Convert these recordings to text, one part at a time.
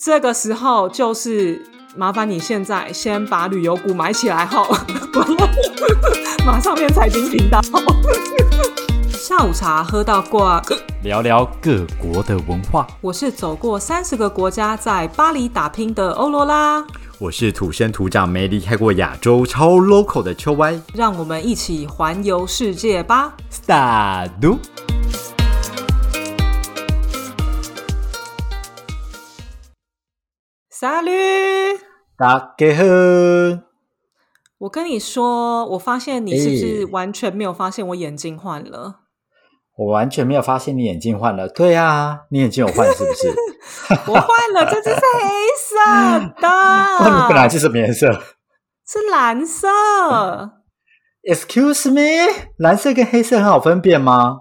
这个时候就是麻烦你现在先把旅游股买起来后，马上变财经频道。下午茶喝到挂，聊聊各国的文化。我是走过三十个国家，在巴黎打拼的欧罗拉。我是土生土长、没离开过亚洲、超 local 的秋歪。让我们一起环游世界吧！Start。沙律，大家好。我跟你说，我发现你是不是完全没有发现我眼镜换了？我完全没有发现你眼镜换了，对啊，你眼镜有换是不是？我换了，这只是黑色的。你 本来是什么颜色？是蓝色。Excuse me，蓝色跟黑色很好分辨吗？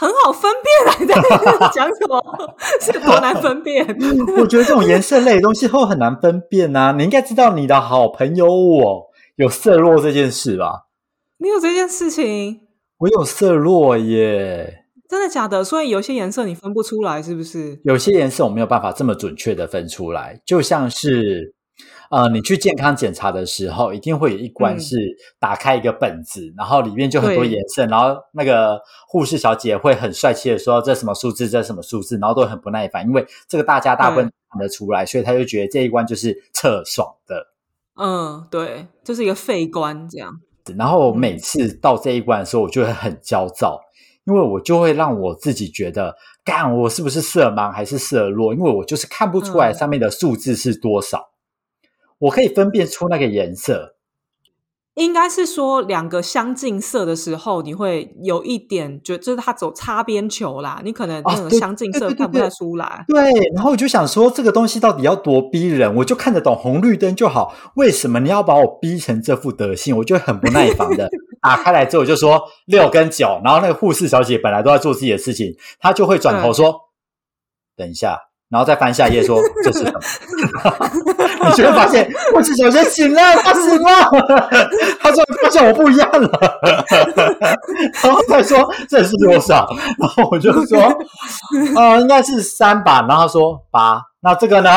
很好分辨来的，讲什么？是多难分辨？我觉得这种颜色类的东西会很难分辨啊！你应该知道你的好朋友我有色弱这件事吧？你有这件事情？我有色弱耶，真的假的？所以有些颜色你分不出来，是不是？有些颜色我没有办法这么准确的分出来，就像是呃，你去健康检查的时候，一定会有一关是打开一个本子，然后里面就很多颜色，然后那个护士小姐会很帅气的说这什么数字，这什么数字，然后都很不耐烦，因为这个大家大部分看得出来，所以他就觉得这一关就是测爽的。嗯，对，就是一个废关这样。然后每次到这一关的时候，我就会很焦躁，因为我就会让我自己觉得，干我是不是色盲还是色弱？因为我就是看不出来上面的数字是多少，我可以分辨出那个颜色。应该是说两个相近色的时候，你会有一点觉，就是它走擦边球啦，你可能那个相近色看不太出来。对，然后我就想说，这个东西到底要多逼人？我就看得懂红绿灯就好，为什么你要把我逼成这副德性？我就很不耐烦的 打开来之后，我就说六跟九，然后那个护士小姐本来都在做自己的事情，她就会转头说：“等一下。”然后再翻下一页说 这是什么？你就会发现护士小姐醒了，他醒了，他说发现我不一样了，然后再说这是多少？然后我就说呃应该是三吧，然后他说八，那这个呢？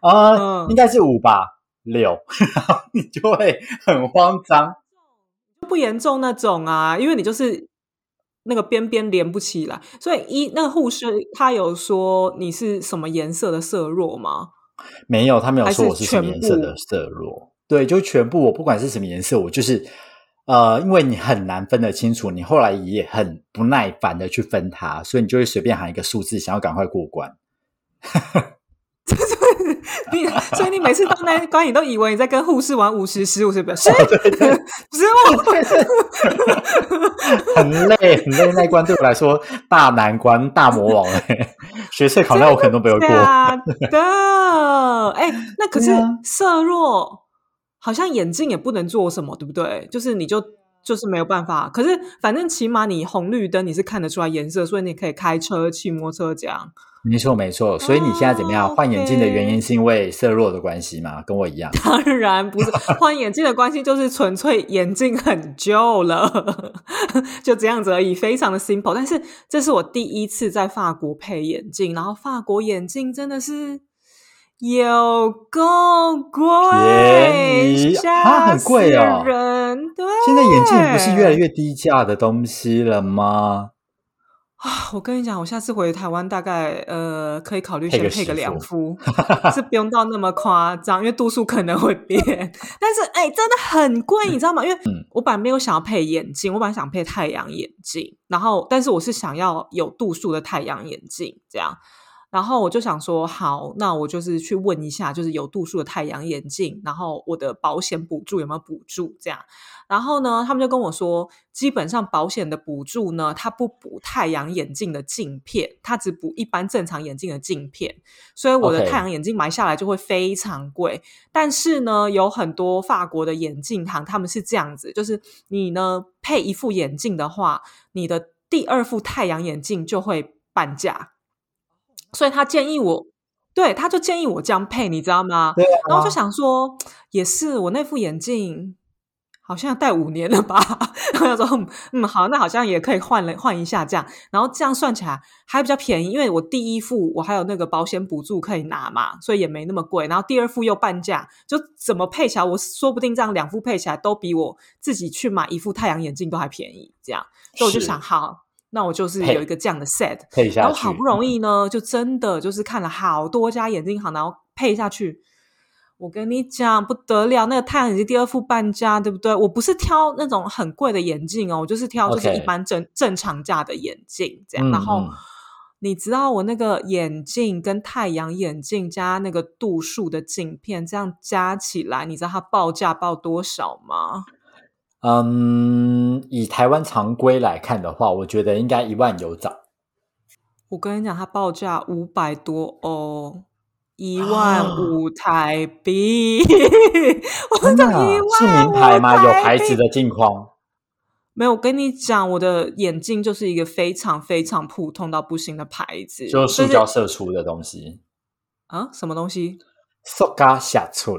啊应该是五吧，六，然后你就会很慌张，不严重那种啊，因为你就是。那个边边连不起来，所以一那个护士他有说你是什么颜色的色弱吗？没有，他没有说我是什么颜色的色弱。对，就全部我不管是什么颜色，我就是呃，因为你很难分得清楚，你后来也很不耐烦的去分它，所以你就会随便喊一个数字，想要赶快过关。你所以你每次到那关，你都以为你在跟护士玩五十十五十不是？不是我，很累很累。那关对我来说大难关、大魔王哎，学测考那我可能都没有过。的哎，那可是色弱，好像眼镜也不能做什么，对不对？就是你就就是没有办法。可是反正起码你红绿灯你是看得出来颜色，所以你可以开车、骑摩托车这样。没错，没错。所以你现在怎么样？换眼镜的原因是因为色弱的关系吗？跟我一样？当然不是，换眼镜的关系就是纯粹眼镜很旧了，就这样子而已，非常的 simple。但是这是我第一次在法国配眼镜，然后法国眼镜真的是有够贵，它很贵哦。人对，现在眼镜不是越来越低价的东西了吗？啊，我跟你讲，我下次回台湾大概呃可以考虑先配个两副，是不用到那么夸张，因为度数可能会变。但是哎，真的很贵，你知道吗？因为我本来没有想要配眼镜，我本来想配太阳眼镜，然后但是我是想要有度数的太阳眼镜，这样。然后我就想说，好，那我就是去问一下，就是有度数的太阳眼镜，然后我的保险补助有没有补助？这样，然后呢，他们就跟我说，基本上保险的补助呢，它不补太阳眼镜的镜片，它只补一般正常眼镜的镜片，所以我的太阳眼镜买下来就会非常贵。但是呢，有很多法国的眼镜行，他们是这样子，就是你呢配一副眼镜的话，你的第二副太阳眼镜就会半价。所以他建议我，对，他就建议我这样配，你知道吗？对。然后就想说，也是我那副眼镜好像戴五年了吧？然后说嗯好，那好像也可以换了换一下这样，然后这样算起来还比较便宜，因为我第一副我还有那个保险补助可以拿嘛，所以也没那么贵。然后第二副又半价，就怎么配起来，我说不定这样两副配起来都比我自己去买一副太阳眼镜都还便宜。这样，所以我就想，好，那我就是有一个这样的 set，然后好不容易呢，就真的就是看了好多家眼镜行，然后配下去。我跟你讲不得了，那个太阳眼镜第二副半价，对不对？我不是挑那种很贵的眼镜哦，我就是挑就是一般正正常价的眼镜这样。然后你知道我那个眼镜跟太阳眼镜加那个度数的镜片，这样加起来，你知道它报价报多少吗？嗯，以台湾常规来看的话，我觉得应该一万有找。我跟你讲，它报价五百多哦。一万五台币，真的是名牌吗？有牌子的镜框？没有，我跟你讲，我的眼镜就是一个非常非常普通到不行的牌子，就是塑胶射出的东西啊？什么东西？塑胶射出？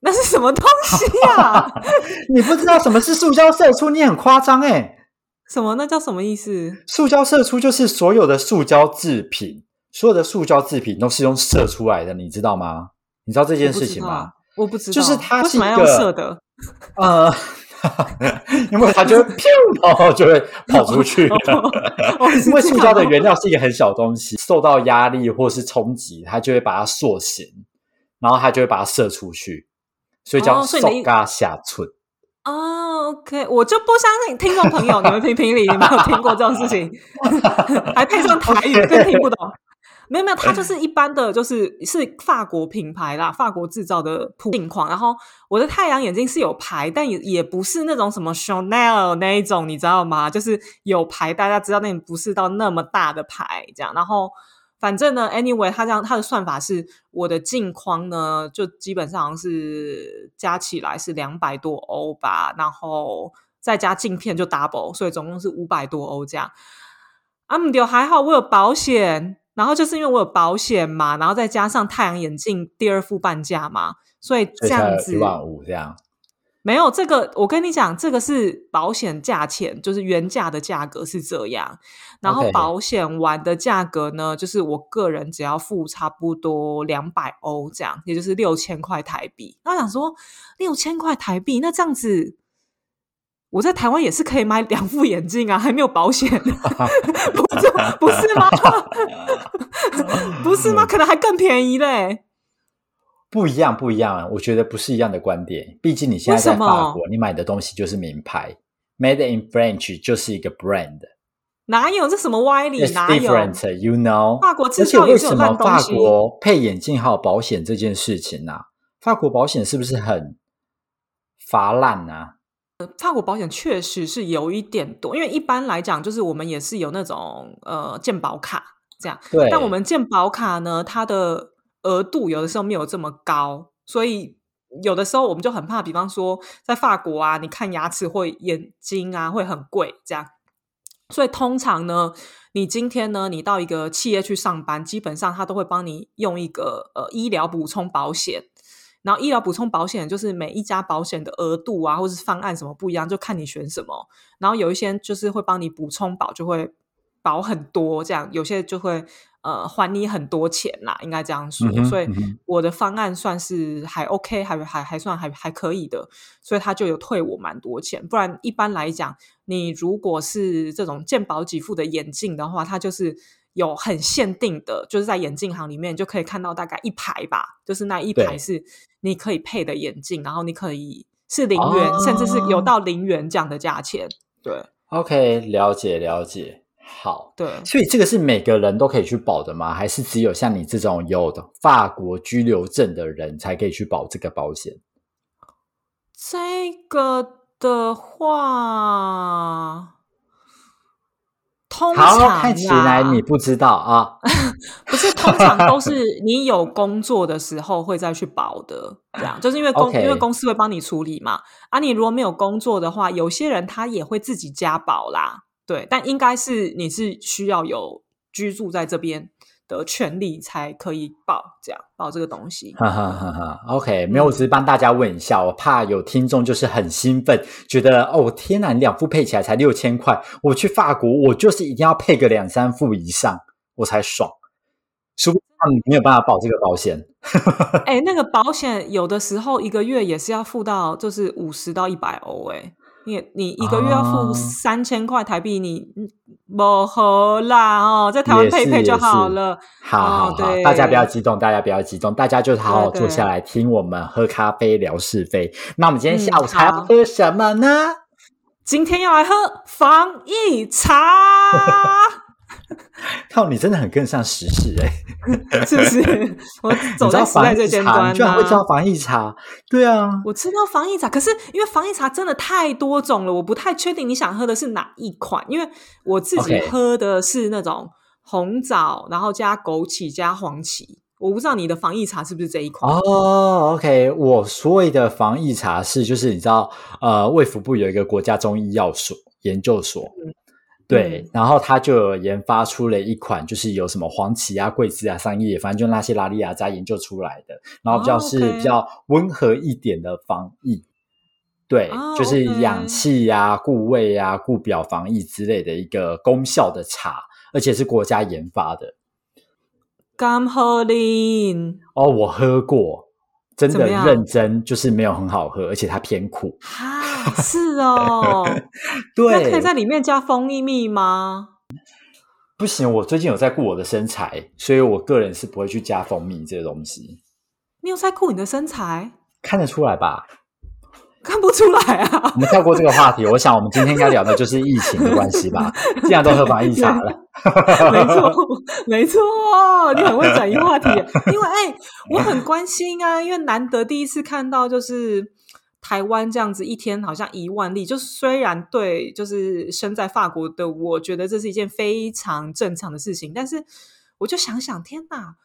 那是什么东西啊？你不知道什么是塑胶射出？你很夸张哎！什么？那叫什么意思？塑胶射出就是所有的塑胶制品。所有的塑胶制品都是用射出来的，你知道吗？你知道这件事情吗？我不知道，就是它是一个射的，呃，因为它就会 飘，然后就会跑出去。因为塑胶的原料是一个很小东西，受到压力或是冲击，它就会把它塑形，然后它就会把它射出去，所以叫手嘎下寸。哦，OK，我就不相信听众朋友，你们评评理，有没有听过这种事情？还配上台语，更听不懂。没有没有，它就是一般的，就是是法国品牌啦，法国制造的镜框。然后我的太阳眼镜是有牌，但也也不是那种什么 Chanel 那一种，你知道吗？就是有牌，大家知道那不是到那么大的牌这样。然后反正呢，anyway，它这样它的算法是，我的镜框呢就基本上是加起来是两百多欧吧，然后再加镜片就 double，所以总共是五百多欧这样。啊，姆丢还好，我有保险。然后就是因为我有保险嘛，然后再加上太阳眼镜第二副半价嘛，所以这样子一万五这样。没有这个，我跟你讲，这个是保险价钱，就是原价的价格是这样。然后保险完的价格呢，就是我个人只要付差不多两百欧这样，也就是六千块台币。那想说六千块台币，那这样子。我在台湾也是可以买两副眼镜啊，还没有保险，不是不是吗？不是吗？可能还更便宜嘞。不一样，不一样，我觉得不是一样的观点。毕竟你现在在法国，你买的东西就是名牌，Made in French 就是一个 brand。哪有这什么歪理？哪有？You know，法国制造为什么法国配眼镜还有保险这件事情呢？法国保险是不是很乏烂啊？法国保险确实是有一点多，因为一般来讲，就是我们也是有那种呃健保卡这样，对。但我们健保卡呢，它的额度有的时候没有这么高，所以有的时候我们就很怕，比方说在法国啊，你看牙齿或眼睛啊会很贵这样，所以通常呢，你今天呢，你到一个企业去上班，基本上他都会帮你用一个呃医疗补充保险。然后医疗补充保险就是每一家保险的额度啊，或者是方案什么不一样，就看你选什么。然后有一些就是会帮你补充保，就会保很多，这样有些就会呃还你很多钱啦，应该这样说。所以我的方案算是还 OK，还还还算还还可以的，所以他就有退我蛮多钱。不然一般来讲，你如果是这种鉴保给付的眼镜的话，它就是。有很限定的，就是在眼镜行里面就可以看到大概一排吧，就是那一排是你可以配的眼镜，然后你可以是零元，甚至是有到零元这样的价钱。对，OK，了解了解，好，对，所以这个是每个人都可以去保的吗？还是只有像你这种有的法国居留证的人才可以去保这个保险？这个的话。通常看起来你不知道啊，不是通常都是你有工作的时候会再去保的，这样就是因为公因为公司会帮你处理嘛。啊，你如果没有工作的话，有些人他也会自己加保啦，对。但应该是你是需要有居住在这边的权利才可以报这样报这个东西。哈哈哈哈 OK，没有，我只是帮大家问一下，我怕有听众就是很兴奋，觉得哦天哪，两副配起来才六千块，我去法国我就是一定要配个两三副以上我才爽。说不定没有办法保这个保险。哎，那个保险有的时候一个月也是要付到就是五十到一百欧哎。你你一个月要付三千块台币，你不合啦哦，在台湾配配就好了。好，好好，大家不要激动，大家不要激动，大家就好好坐下来听我们喝咖啡聊是非。那我们今天下午茶要喝什么呢？今天要来喝防疫茶。靠，你真的很跟上时事哎，是不是？我 走在时代最尖端，居然会知道防疫茶？对啊，我知道防疫茶，可是因为防疫茶真的太多种了，我不太确定你想喝的是哪一款。因为我自己喝的是那种红枣，然后加枸杞加黄芪，我不知道你的防疫茶是不是这一款哦。OK，我所谓的防疫茶是就是你知道，呃，卫福部有一个国家中医药所研究所。对，然后他就研发出了一款，就是有什么黄芪啊、桂枝啊、桑叶，反正就那些拉利亚家研究出来的，然后比较是比较温和一点的防疫，对，就是养气呀、固胃呀、固表防疫之类的一个功效的茶，而且是国家研发的。甘喝林哦，我喝过，真的认真，就是没有很好喝，而且它偏苦。是哦，对，那可以在里面加蜂蜜吗？不行，我最近有在顾我的身材，所以我个人是不会去加蜂蜜这个东西。你有在顾你的身材？看得出来吧？看不出来啊！我们跳过这个话题，我想我们今天应该聊的就是疫情的关系吧。既然都喝防疫茶了，没错，没错，你很会转移话题。因为哎，我很关心啊，因为难得第一次看到就是。台湾这样子一天好像一万例，就虽然对，就是身在法国的我觉得这是一件非常正常的事情，但是我就想想，天哪！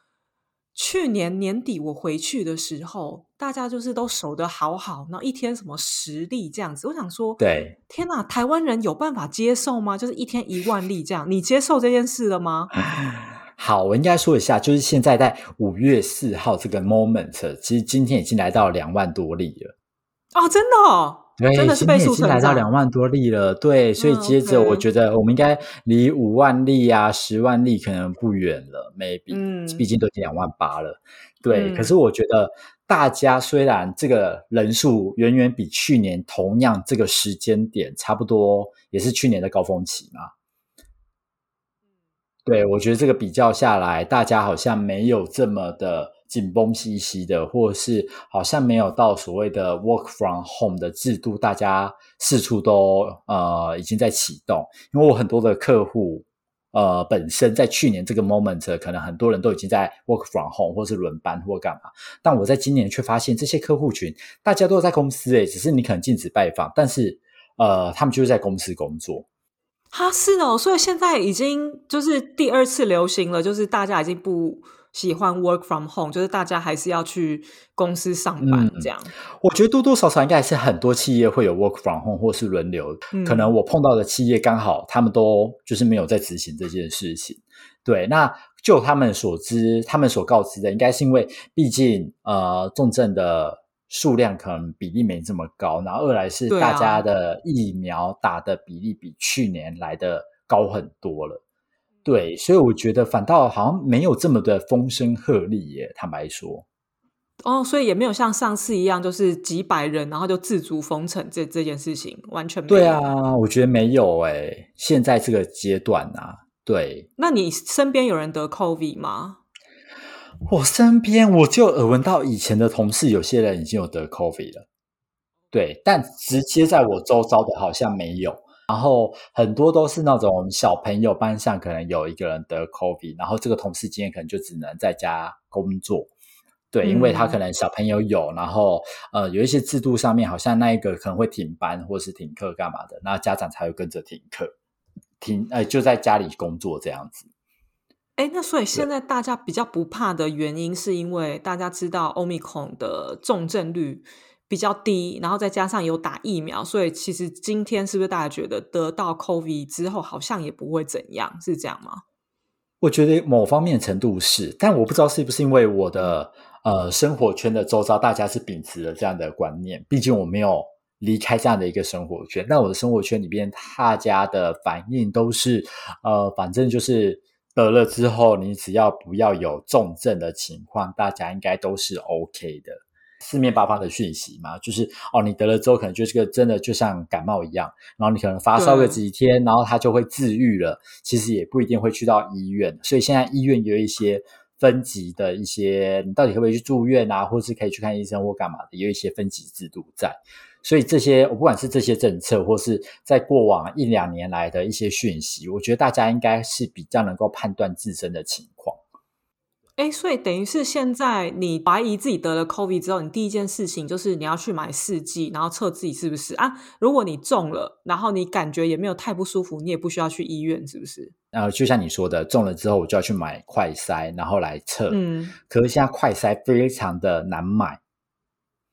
去年年底我回去的时候，大家就是都守得好好，然后一天什么十例这样子，我想说，对，天哪！台湾人有办法接受吗？就是一天一万例这样，你接受这件事了吗？好，我应该说一下，就是现在在五月四号这个 moment，其实今天已经来到两万多例了。哦，真的哦，对，真的是倍数来到两万多例了。对，所以接着我觉得我们应该离五万例啊、十万例可能不远了，maybe，嗯，毕竟都已经两万八了。对，可是我觉得大家虽然这个人数远远比去年同样这个时间点差不多，也是去年的高峰期嘛。对，我觉得这个比较下来，大家好像没有这么的。紧绷兮兮的，或者是好像没有到所谓的 work from home 的制度，大家四处都呃已经在启动。因为我很多的客户呃本身在去年这个 moment，可能很多人都已经在 work from home 或是轮班或干嘛，但我在今年却发现这些客户群大家都在公司诶，只是你可能禁止拜访，但是呃他们就是在公司工作。哈，是哦，所以现在已经就是第二次流行了，就是大家已经不。喜欢 work from home，就是大家还是要去公司上班这样。我觉得多多少少应该还是很多企业会有 work from home 或是轮流。可能我碰到的企业刚好他们都就是没有在执行这件事情。对，那就他们所知，他们所告知的，应该是因为毕竟呃重症的数量可能比例没这么高，然后二来是大家的疫苗打的比例比去年来的高很多了。对，所以我觉得反倒好像没有这么的风声鹤唳耶。坦白说，哦，所以也没有像上次一样，就是几百人然后就自足封城这这件事情，完全没有。对啊，我觉得没有哎。现在这个阶段啊，对。那你身边有人得 COVID 吗？我身边我就耳闻到以前的同事，有些人已经有得 COVID 了。对，但直接在我周遭的好像没有。然后很多都是那种小朋友班上可能有一个人得 COVID，然后这个同事今天可能就只能在家工作，对，因为他可能小朋友有，然后呃有一些制度上面好像那一个可能会停班或是停课干嘛的，那家长才会跟着停课，停呃就在家里工作这样子。哎，那所以现在大家比较不怕的原因，是因为大家知道 Omicron 的重症率。比较低，然后再加上有打疫苗，所以其实今天是不是大家觉得得到 COVID 之后好像也不会怎样，是这样吗？我觉得某方面程度是，但我不知道是不是因为我的呃生活圈的周遭大家是秉持了这样的观念，毕竟我没有离开这样的一个生活圈。那我的生活圈里边，大家的反应都是呃，反正就是得了之后，你只要不要有重症的情况，大家应该都是 OK 的。四面八方的讯息嘛，就是哦，你得了之后可能就是个真的就像感冒一样，然后你可能发烧个几天，然后它就会治愈了。其实也不一定会去到医院，所以现在医院有一些分级的一些，你到底可不可以去住院啊，或是可以去看医生或干嘛的，有一些分级制度在。所以这些，我不管是这些政策，或是在过往一两年来的一些讯息，我觉得大家应该是比较能够判断自身的情况。哎，所以等于是现在你怀疑自己得了 COVID 之后，你第一件事情就是你要去买试剂，然后测自己是不是啊？如果你中了，然后你感觉也没有太不舒服，你也不需要去医院，是不是？呃，就像你说的，中了之后我就要去买快筛，然后来测。嗯，可是现在快筛非常的难买。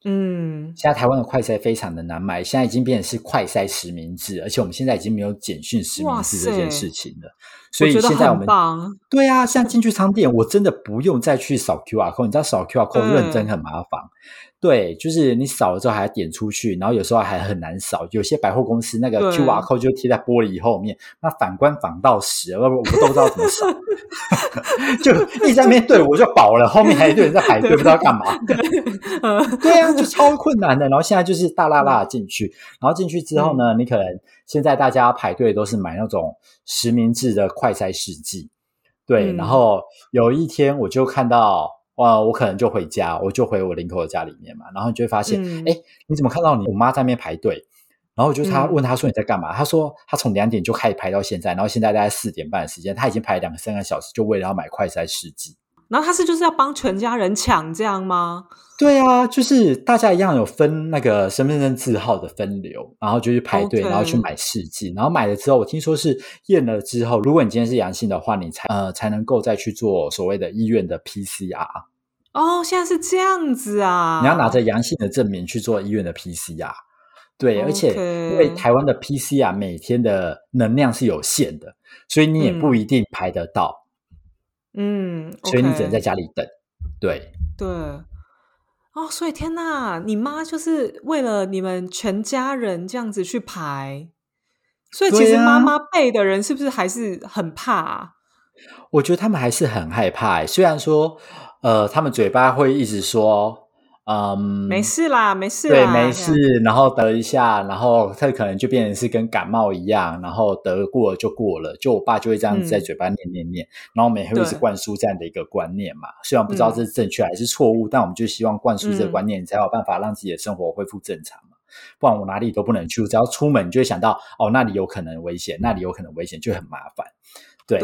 嗯，现在台湾的快筛非常的难买，现在已经变成是快筛实名制，而且我们现在已经没有简讯实名制这件事情了。所以现在我们对啊，像进去商店，我真的不用再去扫 QR code，你知道扫 QR code 认真很麻烦。对，就是你扫了之后还要点出去，然后有时候还很难扫。有些百货公司那个 QR code 就贴在玻璃后面，那反观反到十，我我不都知道怎么扫，就一在那边对我就饱了，后面还一堆人在排队，不知道干嘛。对啊，就超困难的。然后现在就是大拉拉进去，然后进去之后呢，你可能现在大家排队都是买那种实名制的快筛试剂。对，然后有一天我就看到。哇，我可能就回家，我就回我林口的家里面嘛，然后你就会发现，哎，你怎么看到你我妈在那边排队？然后就他问他说你在干嘛？他说他从两点就开始排到现在，然后现在大概四点半的时间，他已经排两三个小时，就为了要买快筛试剂。然后他是就是要帮全家人抢这样吗？对啊，就是大家一样有分那个身份证字号的分流，然后就去排队，然后去买试剂，然后买了之后，我听说是验了之后，如果你今天是阳性的话，你才呃才能够再去做所谓的医院的 PCR。哦，现在是这样子啊！你要拿着阳性的证明去做医院的 PCR。对，而且因为台湾的 PCR 每天的能量是有限的，所以你也不一定排得到。嗯，所以你只能在家里等。对对，哦，所以天呐，你妈就是为了你们全家人这样子去排，所以其实妈妈辈的人是不是还是很怕？我觉得他们还是很害怕，虽然说，呃，他们嘴巴会一直说。嗯，没事啦，没事。对，没事。然后得一下，然后他可能就变成是跟感冒一样，然后得过了就过了。就我爸就会这样子在嘴巴念念念，然后每天会一直灌输这样的一个观念嘛。虽然不知道这是正确还是错误，但我们就希望灌输这个观念，才有办法让自己的生活恢复正常嘛。不然我哪里都不能去，只要出门就会想到哦，那里有可能危险，那里有可能危险，就很麻烦。对，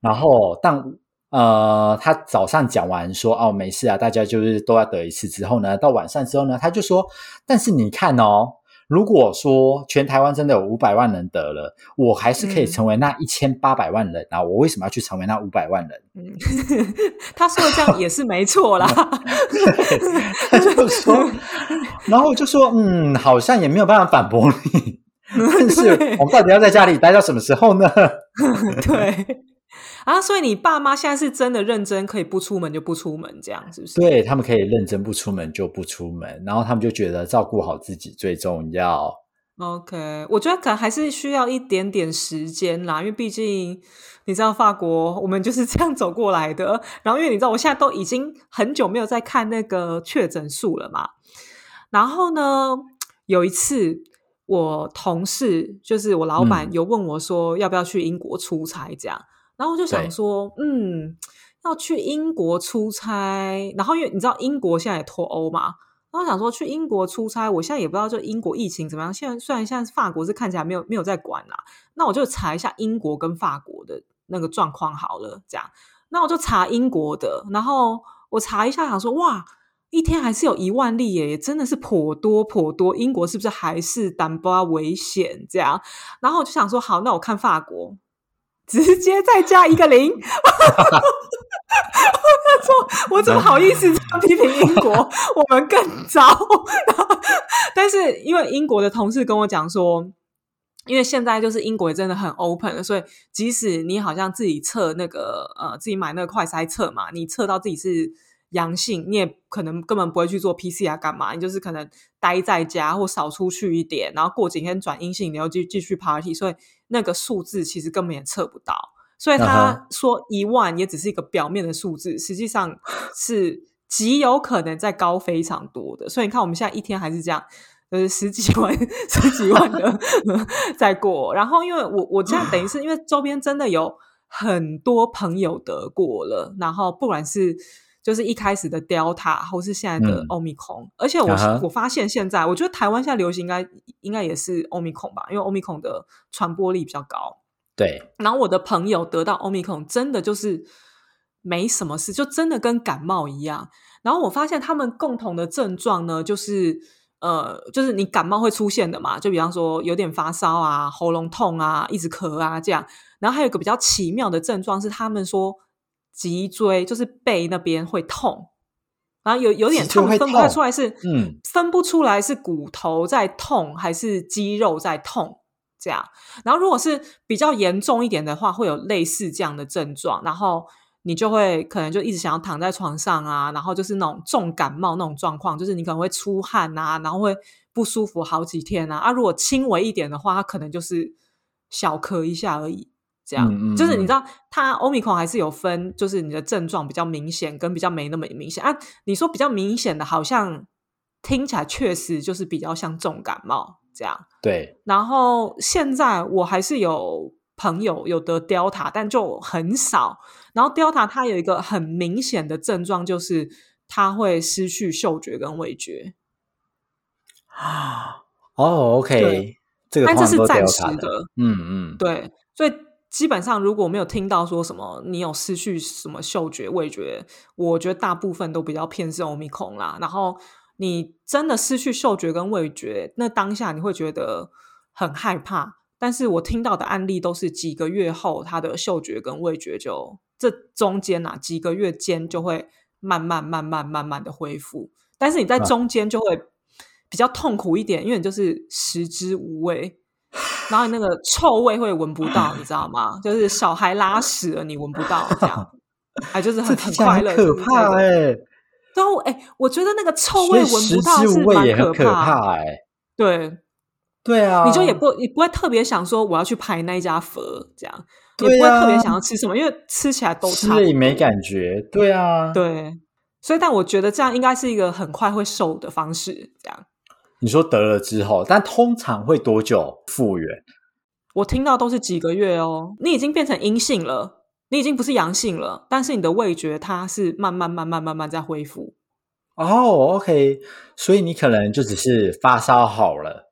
然后但。呃，他早上讲完说哦没事啊，大家就是都要得一次之后呢，到晚上之后呢，他就说，但是你看哦，如果说全台湾真的有五百万人得了，我还是可以成为那一千八百万人啊，我为什么要去成为那五百万人？嗯，他说的这样也是没错啦。他就说，然后我就说，嗯，好像也没有办法反驳你，但是我们到底要在家里待到什么时候呢？对。啊，所以你爸妈现在是真的认真，可以不出门就不出门，这样是不是？对他们可以认真不出门就不出门，然后他们就觉得照顾好自己最重要。OK，我觉得可能还是需要一点点时间啦，因为毕竟你知道法国，我们就是这样走过来的。然后因为你知道，我现在都已经很久没有在看那个确诊数了嘛。然后呢，有一次我同事就是我老板有问我说，要不要去英国出差这样。然后我就想说，嗯，要去英国出差，然后因为你知道英国现在也脱欧嘛，然后想说去英国出差，我现在也不知道就英国疫情怎么样。现在虽然现在法国是看起来没有没有在管啦，那我就查一下英国跟法国的那个状况好了，这样。那我就查英国的，然后我查一下，想说哇，一天还是有一万例耶，真的是颇多颇多。英国是不是还是胆巴危险这样？然后我就想说，好，那我看法国。直接再加一个零，我说我怎么好意思这样批评英国？我们更糟。但是因为英国的同事跟我讲说，因为现在就是英国真的很 open，所以即使你好像自己测那个呃自己买那个快筛测嘛，你测到自己是阳性，你也可能根本不会去做 PCR 干嘛，你就是可能待在家或少出去一点，然后过几天转阴性，你又继继续 party，所以那个数字其实根本也测不到。所以他说一万也只是一个表面的数字，实际上是极有可能在高非常多的。所以你看我们现在一天还是这样。就是十几万、十几万的 在过，然后因为我我这样等于是因为周边真的有很多朋友得过了，然后不管是就是一开始的 Delta 或是现在的 Omicron，而且我我发现现在我觉得台湾现在流行应该应该也是 Omicron 吧，因为 Omicron 的传播力比较高。对，然后我的朋友得到 Omicron 真的就是没什么事，就真的跟感冒一样。然后我发现他们共同的症状呢，就是。呃，就是你感冒会出现的嘛，就比方说有点发烧啊、喉咙痛啊、一直咳啊这样。然后还有一个比较奇妙的症状是，他们说脊椎就是背那边会痛，然后有有点他们分不太出来是，嗯，分不出来是骨头在痛还是肌肉在痛这样。然后如果是比较严重一点的话，会有类似这样的症状，然后。你就会可能就一直想要躺在床上啊，然后就是那种重感冒那种状况，就是你可能会出汗啊，然后会不舒服好几天啊。啊，如果轻微一点的话，它可能就是小咳一下而已。这样，就是你知道，它欧米孔还是有分，就是你的症状比较明显跟比较没那么明显啊。你说比较明显的，好像听起来确实就是比较像重感冒这样。对。然后现在我还是有。朋友有得 Delta，但就很少。然后 Delta 它有一个很明显的症状，就是它会失去嗅觉跟味觉。啊，哦，OK，这个但这是暂时的，嗯嗯，对。所以基本上如果没有听到说什么你有失去什么嗅觉、味觉，我觉得大部分都比较偏是欧米孔啦。然后你真的失去嗅觉跟味觉，那当下你会觉得很害怕。但是我听到的案例都是几个月后，他的嗅觉跟味觉就这中间呐，几个月间就会慢慢慢慢慢慢的恢复。但是你在中间就会比较痛苦一点，因为你就是食之无味，然后你那个臭味会闻不到，你知道吗？就是小孩拉屎了，你闻不到这样，哎，就是很很快乐，可怕哎。然后哎，我觉得那个臭味闻不到是蛮可怕哎，对。对啊，你就也不，你不会特别想说我要去拍那一家佛，这样也不会特别想要吃什么，因为吃起来都差，也没感觉。对啊，对，所以但我觉得这样应该是一个很快会瘦的方式。这样，你说得了之后，但通常会多久复原？我听到都是几个月哦。你已经变成阴性了，你已经不是阳性了，但是你的味觉它是慢慢慢慢慢慢在恢复。哦，OK，所以你可能就只是发烧好了。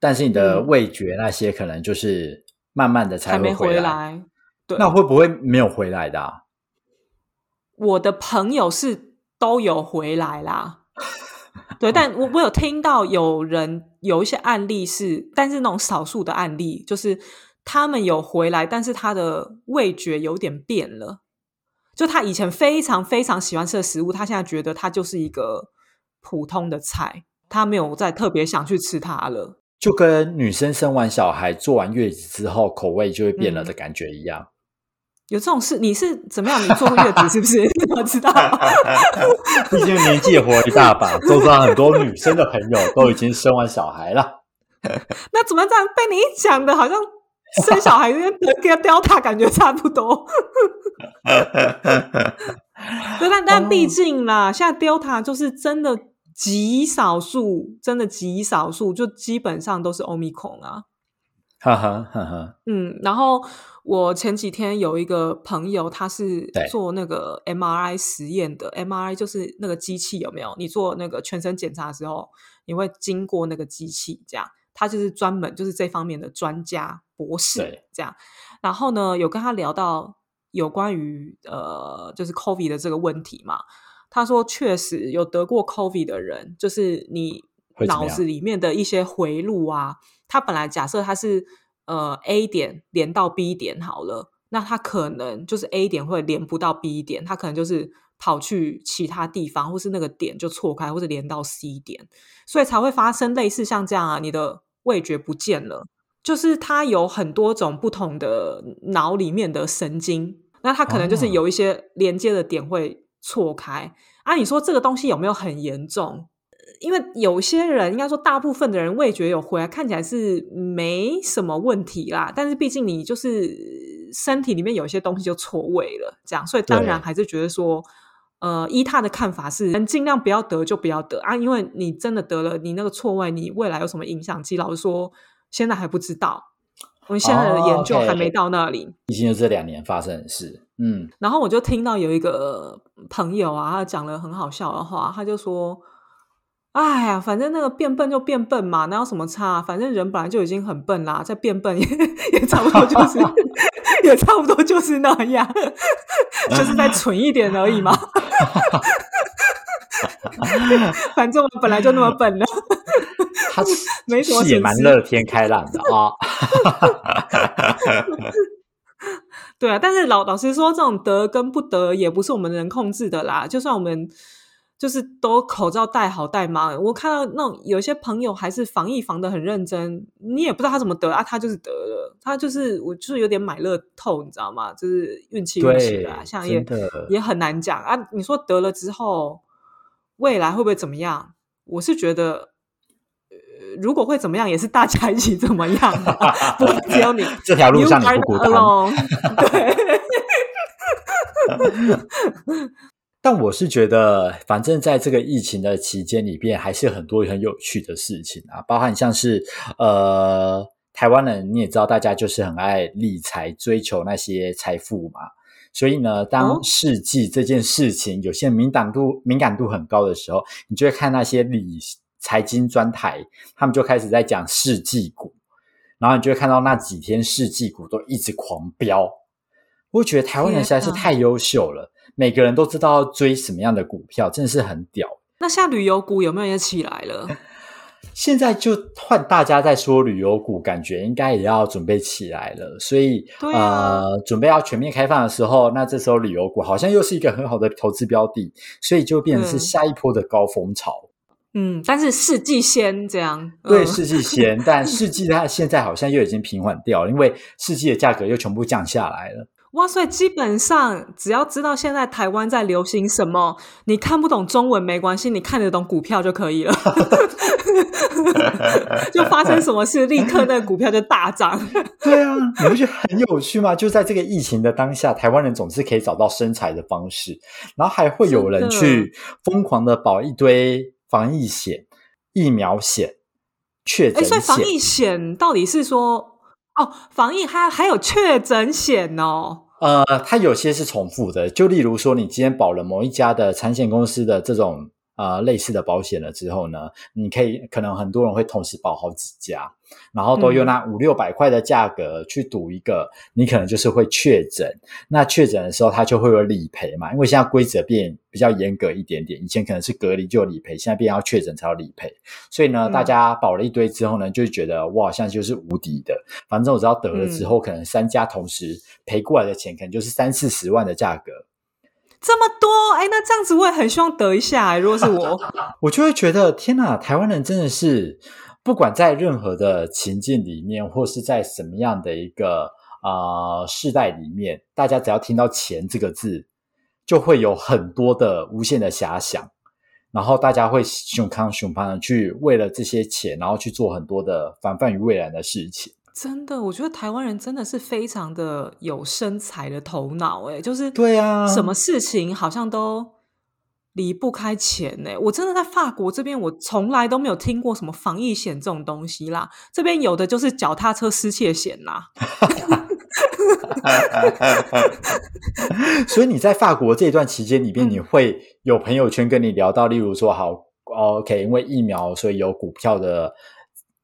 但是你的味觉那些可能就是慢慢的才会回来，对，那会不会没有回来的？我的朋友是都有回来啦，对，但我我有听到有人有一些案例是，但是那种少数的案例就是他们有回来，但是他的味觉有点变了，就他以前非常非常喜欢吃的食物，他现在觉得它就是一个普通的菜，他没有再特别想去吃它了。就跟女生生完小孩、坐完月子之后，口味就会变了的感觉一样。有这种事？你是怎么样？你坐月子是不是？我知道。毕竟年纪也活一大把，周遭很多女生的朋友都已经生完小孩了。那怎么这样？被你一讲的，好像生小孩跟跟雕塔感觉差不多。但但毕竟啦，现在 Delta 就是真的。极少数，真的极少数，就基本上都是欧米孔啊。哈哈哈哈。嗯，然后我前几天有一个朋友，他是做那个 MRI 实验的。MRI 就是那个机器有没有？你做那个全身检查的时候，你会经过那个机器，这样他就是专门就是这方面的专家博士，这样。然后呢，有跟他聊到有关于呃，就是 COVID 的这个问题嘛。他说：“确实有得过 COVID 的人，就是你脑子里面的一些回路啊，他本来假设他是呃 A 点连到 B 点好了，那它可能就是 A 点会连不到 B 点，它可能就是跑去其他地方，或是那个点就错开，或者连到 C 点，所以才会发生类似像这样啊，你的味觉不见了，就是它有很多种不同的脑里面的神经，那它可能就是有一些连接的点会错开啊。你说这个东西有没有很严重？因为有些人应该说大部分的人味觉有回来，看起来是没什么问题啦。但是毕竟你就是身体里面有些东西就错位了，这样，所以当然还是觉得说，呃，依他的看法是，能尽量不要得就不要得啊。因为你真的得了，你那个错位，你未来有什么影响？其实老实说，现在还不知道，我们现在的研究还没到那里。已经就这两年发生的事，嗯。然后我就听到有一个朋友啊，他讲了很好笑的话，他就说。哎呀，反正那个变笨就变笨嘛，哪有什么差？反正人本来就已经很笨啦，再变笨也也差不多，就是 也差不多就是那样，就是再蠢一点而已嘛。反正我本来就那么笨了，他没什么也蛮乐天开朗的啊。对啊，但是老老实说，这种得跟不得也不是我们能控制的啦。就算我们。就是都口罩戴好戴满，我看到那种有些朋友还是防疫防的很认真，你也不知道他怎么得啊，他就是得了，他就是我就是有点买乐透，你知道吗？就是运气运气啊，像也也很难讲啊。你说得了之后未来会不会怎么样？我是觉得，呃，如果会怎么样，也是大家一起怎么样，不只有你这条路上你不孤单，对。但我是觉得，反正在这个疫情的期间里边，还是很多很有趣的事情啊，包含像是呃，台湾人你也知道，大家就是很爱理财，追求那些财富嘛。所以呢，当世纪这件事情有些敏感度敏感度很高的时候，你就会看那些理财经专台，他们就开始在讲世纪股，然后你就会看到那几天世纪股都一直狂飙。我觉得台湾人实在是太优秀了。每个人都知道追什么样的股票，真的是很屌。那像旅游股有没有也起来了？现在就换大家在说旅游股，感觉应该也要准备起来了。所以，呃，准备要全面开放的时候，那这时候旅游股好像又是一个很好的投资标的，所以就变成是下一波的高峰潮。嗯，但是世纪先这样，对，世纪先，但 世纪它现在好像又已经平缓掉了，因为世纪的价格又全部降下来了。哇塞！基本上只要知道现在台湾在流行什么，你看不懂中文没关系，你看得懂股票就可以了。就发生什么事，立刻那个股票就大涨。对啊，你不觉得很有趣吗？就在这个疫情的当下，台湾人总是可以找到生财的方式，然后还会有人去疯狂的保一堆防疫险、疫苗险、确诊险。所以防疫险到底是说？防疫还还有确诊险哦。呃，它有些是重复的，就例如说，你今天保了某一家的产险公司的这种。啊，类似的保险了之后呢，你可以可能很多人会同时保好几家，然后都用那五六百块的价格去赌一个，你可能就是会确诊。那确诊的时候，它就会有理赔嘛，因为现在规则变比较严格一点点，以前可能是隔离就有理赔，现在变要确诊才有理赔。所以呢，大家保了一堆之后呢，就觉得哇，现在就是无敌的。反正我知道得了之后，可能三家同时赔过来的钱，可能就是三四十万的价格。这么多哎，那这样子我也很希望得一下。如果是我，我就会觉得天哪，台湾人真的是不管在任何的情境里面，或是在什么样的一个啊世代里面，大家只要听到钱这个字，就会有很多的无限的遐想，然后大家会胸康胸胖的去为了这些钱，然后去做很多的防范于未然的事情。真的，我觉得台湾人真的是非常的有身材的头脑，哎，就是对啊，什么事情好像都离不开钱，呢，我真的在法国这边，我从来都没有听过什么防疫险这种东西啦，这边有的就是脚踏车失窃险啦。所以你在法国这段期间里面，你会有朋友圈跟你聊到，例如说，好，OK，因为疫苗，所以有股票的。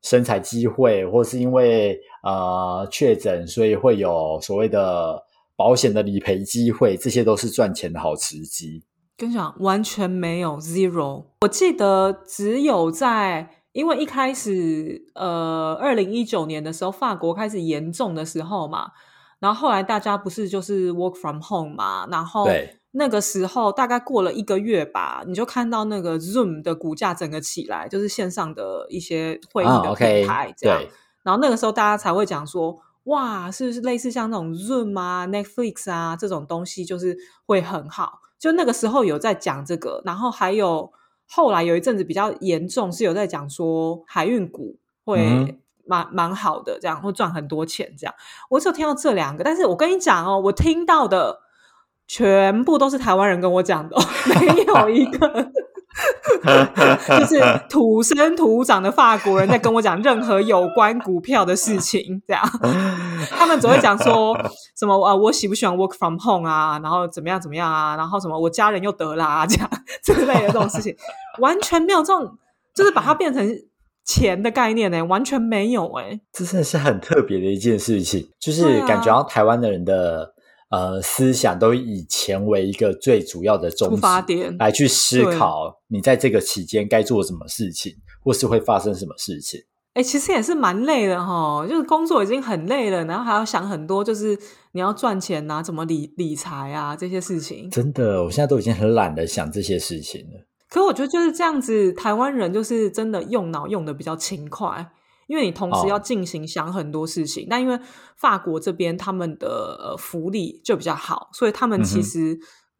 生财机会，或是因为呃确诊，所以会有所谓的保险的理赔机会，这些都是赚钱的好时机。跟你讲，完全没有 zero。我记得只有在因为一开始呃二零一九年的时候，法国开始严重的时候嘛，然后后来大家不是就是 work from home 嘛，然后对。那个时候大概过了一个月吧，你就看到那个 Zoom 的股价整个起来，就是线上的一些会议的平台这样。然后那个时候大家才会讲说，哇，是不是类似像那种 Zoom 啊、Netflix 啊这种东西，就是会很好。就那个时候有在讲这个，然后还有后来有一阵子比较严重，是有在讲说海运股会蛮蛮好的，这样会赚很多钱。这样我只有听到这两个，但是我跟你讲哦，我听到的全部都是台湾人跟我讲的，没有一个。就是土生土长的法国人在跟我讲任何有关股票的事情，这样他们只会讲说什么啊，我喜不喜欢 work from home 啊，然后怎么样怎么样啊，然后什么我家人又得啦，这样 之类的这种事情，完全没有这种，就是把它变成钱的概念呢，完全没有哎，这真的是很特别的一件事情，就是感觉到台湾的人的。呃，思想都以钱为一个最主要的出发点来去思考，你在这个期间该做什么事情，或是会发生什么事情。哎，其实也是蛮累的哈，就是工作已经很累了，然后还要想很多，就是你要赚钱啊，怎么理理财啊这些事情。真的，我现在都已经很懒得想这些事情了。可我觉得就是这样子，台湾人就是真的用脑用的比较勤快。因为你同时要进行想很多事情，但因为法国这边他们的福利就比较好，所以他们其实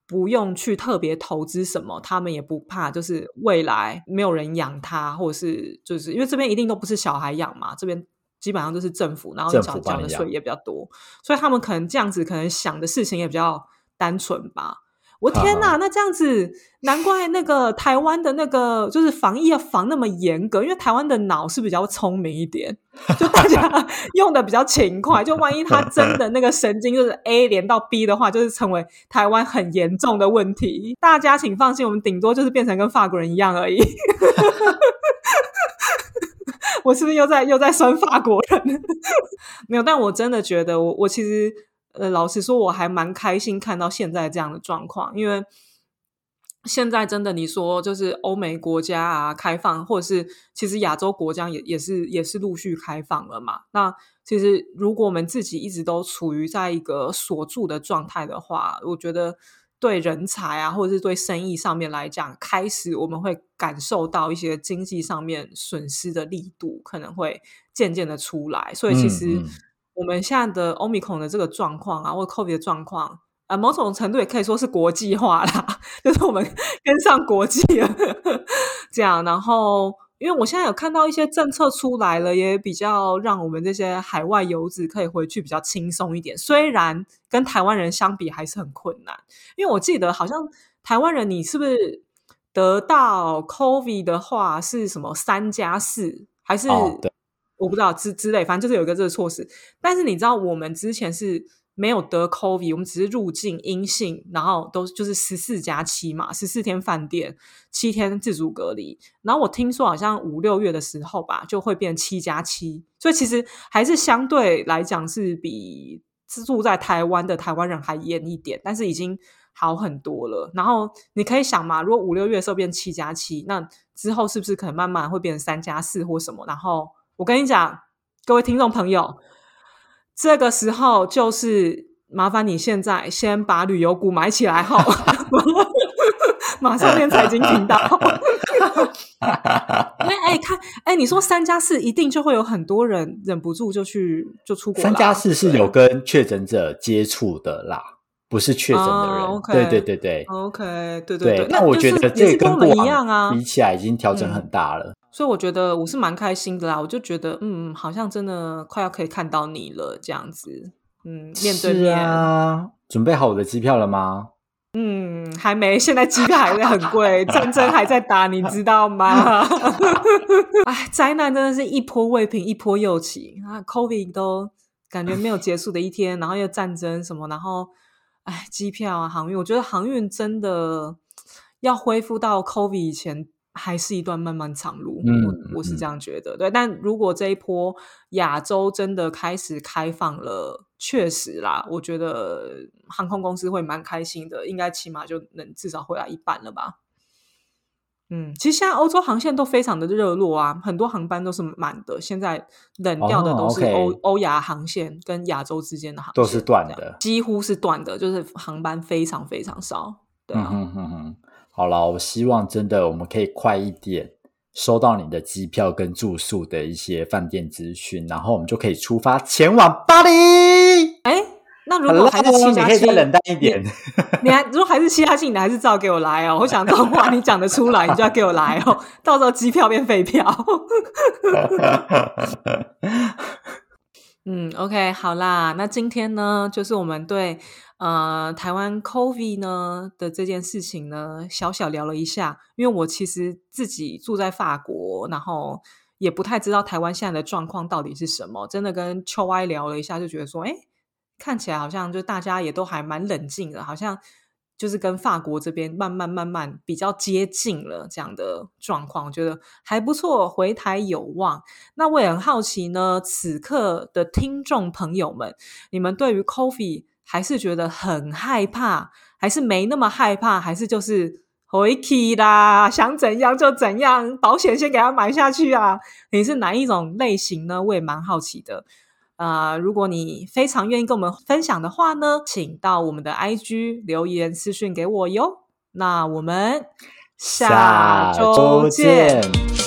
不用去特别投资什么，他们也不怕，就是未来没有人养他，或者是就是因为这边一定都不是小孩养嘛，这边基本上都是政府，然后缴缴的税也比较多，所以他们可能这样子可能想的事情也比较单纯吧。我天哪，那这样子，难怪那个台湾的那个就是防疫要防那么严格，因为台湾的脑是比较聪明一点，就大家 用的比较勤快。就万一他真的那个神经就是 A 连到 B 的话，就是成为台湾很严重的问题。大家请放心，我们顶多就是变成跟法国人一样而已。我是不是又在又在酸法国人？没有，但我真的觉得，我我其实。呃，老实说，我还蛮开心看到现在这样的状况，因为现在真的你说就是欧美国家啊开放，或者是其实亚洲国家也也是也是陆续开放了嘛。那其实如果我们自己一直都处于在一个锁住的状态的话，我觉得对人才啊，或者是对生意上面来讲，开始我们会感受到一些经济上面损失的力度可能会渐渐的出来，所以其实。我们现在的欧米孔的这个状况啊，或者 COVID 的状况啊，某种程度也可以说是国际化啦，就是我们跟上国际了。这样，然后因为我现在有看到一些政策出来了，也比较让我们这些海外游子可以回去比较轻松一点。虽然跟台湾人相比还是很困难，因为我记得好像台湾人你是不是得到 COVID 的话是什么三加四还是？我不知道之之类，反正就是有一个这个措施。但是你知道，我们之前是没有得 COVID，我们只是入境阴性，然后都就是十四加七嘛，十四天饭店，七天自主隔离。然后我听说好像五六月的时候吧，就会变七加七，所以其实还是相对来讲是比住在台湾的台湾人还严一点，但是已经好很多了。然后你可以想嘛，如果五六月的时候变七加七，那之后是不是可能慢慢会变成三加四或什么？然后我跟你讲，各位听众朋友，这个时候就是麻烦你现在先把旅游股买起来哈，马上变财经频道。因为哎，看哎，你说三加四一定就会有很多人忍不住就去就出国。三加四是有跟确诊者接触的啦，不是确诊的人。对对对对，OK，对对对。那我觉得这跟我一样啊，比起来已经调整很大了。所以我觉得我是蛮开心的啦，我就觉得嗯，好像真的快要可以看到你了这样子，嗯，面对面啊，准备好我的机票了吗？嗯，还没，现在机票还是很贵，战争还在打，你知道吗？哎，灾难真的是一波未平一波又起啊！COVID 都感觉没有结束的一天，然后又战争什么，然后哎，机票啊，航运，我觉得航运真的要恢复到 COVID 以前。还是一段漫漫长路，我我是这样觉得。对，但如果这一波亚洲真的开始开放了，确实啦，我觉得航空公司会蛮开心的，应该起码就能至少回来一半了吧。嗯，其实现在欧洲航线都非常的热络啊，很多航班都是满的。现在冷掉的都是欧欧亚航线跟亚洲之间的航线都是断的，几乎是断的，就是航班非常非常少。对啊。好了，我希望真的我们可以快一点收到你的机票跟住宿的一些饭店资讯，然后我们就可以出发前往巴黎。哎，那如果还是七加七，冷淡一点。你还如果还是七加七，你还是照给我来哦。我想到话你讲得出来，你就要给我来哦。到时候机票变废票。嗯，OK，好啦，那今天呢，就是我们对呃台湾 COVID 呢的这件事情呢，小小聊了一下。因为我其实自己住在法国，然后也不太知道台湾现在的状况到底是什么。真的跟秋哀聊了一下，就觉得说，哎，看起来好像就大家也都还蛮冷静的，好像。就是跟法国这边慢慢慢慢比较接近了这样的状况，我觉得还不错，回台有望。那我也很好奇呢，此刻的听众朋友们，你们对于 coffee 还是觉得很害怕，还是没那么害怕，还是就是回去啦，想怎样就怎样，保险先给他买下去啊？你是哪一种类型呢？我也蛮好奇的。啊，如果你非常愿意跟我们分享的话呢，请到我们的 IG 留言私讯给我哟。那我们下周见。